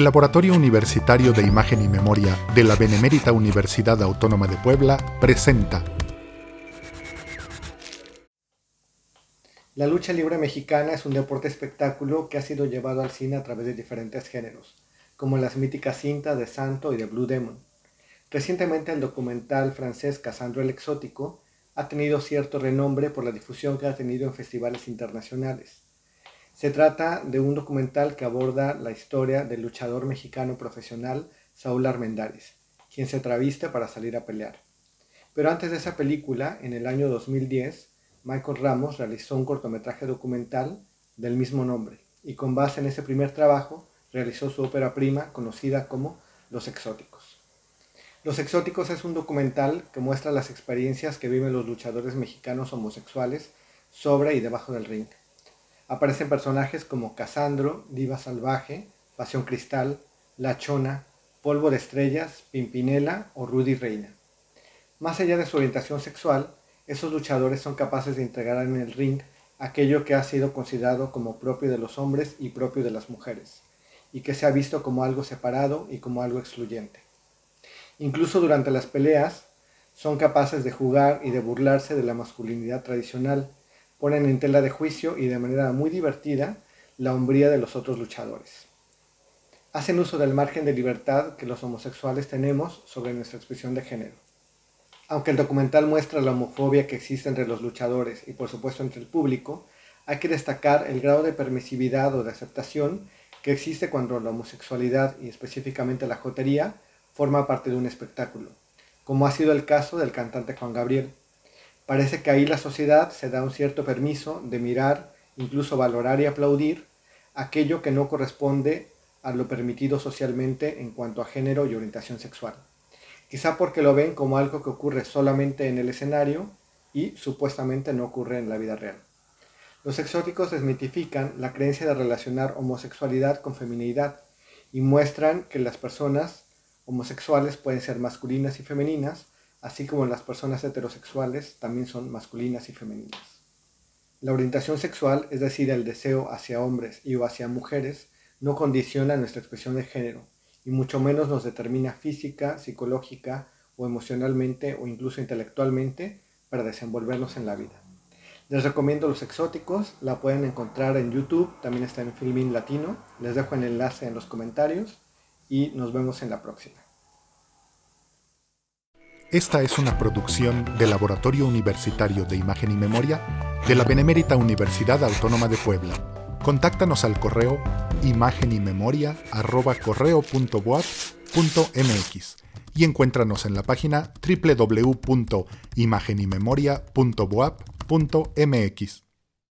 El Laboratorio Universitario de Imagen y Memoria de la Benemérita Universidad Autónoma de Puebla presenta La lucha libre mexicana es un deporte espectáculo que ha sido llevado al cine a través de diferentes géneros, como las míticas cintas de Santo y de Blue Demon. Recientemente el documental francés Casandro el Exótico ha tenido cierto renombre por la difusión que ha tenido en festivales internacionales. Se trata de un documental que aborda la historia del luchador mexicano profesional Saúl Armendáriz, quien se traviste para salir a pelear. Pero antes de esa película, en el año 2010, Michael Ramos realizó un cortometraje documental del mismo nombre y con base en ese primer trabajo realizó su ópera prima conocida como Los Exóticos. Los Exóticos es un documental que muestra las experiencias que viven los luchadores mexicanos homosexuales sobre y debajo del ring Aparecen personajes como Casandro, Diva Salvaje, Pasión Cristal, La Chona, Polvo de Estrellas, Pimpinela o Rudy Reina. Más allá de su orientación sexual, esos luchadores son capaces de integrar en el ring aquello que ha sido considerado como propio de los hombres y propio de las mujeres, y que se ha visto como algo separado y como algo excluyente. Incluso durante las peleas, son capaces de jugar y de burlarse de la masculinidad tradicional, ponen en tela de juicio y de manera muy divertida la hombría de los otros luchadores. Hacen uso del margen de libertad que los homosexuales tenemos sobre nuestra expresión de género. Aunque el documental muestra la homofobia que existe entre los luchadores y por supuesto entre el público, hay que destacar el grado de permisividad o de aceptación que existe cuando la homosexualidad y específicamente la jotería forma parte de un espectáculo, como ha sido el caso del cantante Juan Gabriel, Parece que ahí la sociedad se da un cierto permiso de mirar, incluso valorar y aplaudir aquello que no corresponde a lo permitido socialmente en cuanto a género y orientación sexual. Quizá porque lo ven como algo que ocurre solamente en el escenario y supuestamente no ocurre en la vida real. Los exóticos desmitifican la creencia de relacionar homosexualidad con feminidad y muestran que las personas homosexuales pueden ser masculinas y femeninas, así como las personas heterosexuales también son masculinas y femeninas. La orientación sexual, es decir, el deseo hacia hombres y o hacia mujeres, no condiciona nuestra expresión de género, y mucho menos nos determina física, psicológica o emocionalmente o incluso intelectualmente para desenvolvernos en la vida. Les recomiendo Los Exóticos, la pueden encontrar en YouTube, también está en Filmin Latino, les dejo el enlace en los comentarios y nos vemos en la próxima. Esta es una producción del Laboratorio Universitario de Imagen y Memoria de la Benemérita Universidad Autónoma de Puebla. Contáctanos al correo imagenymemoria.correo.boap.mx y encuéntranos en la página www.imagenymemoria.boap.mx.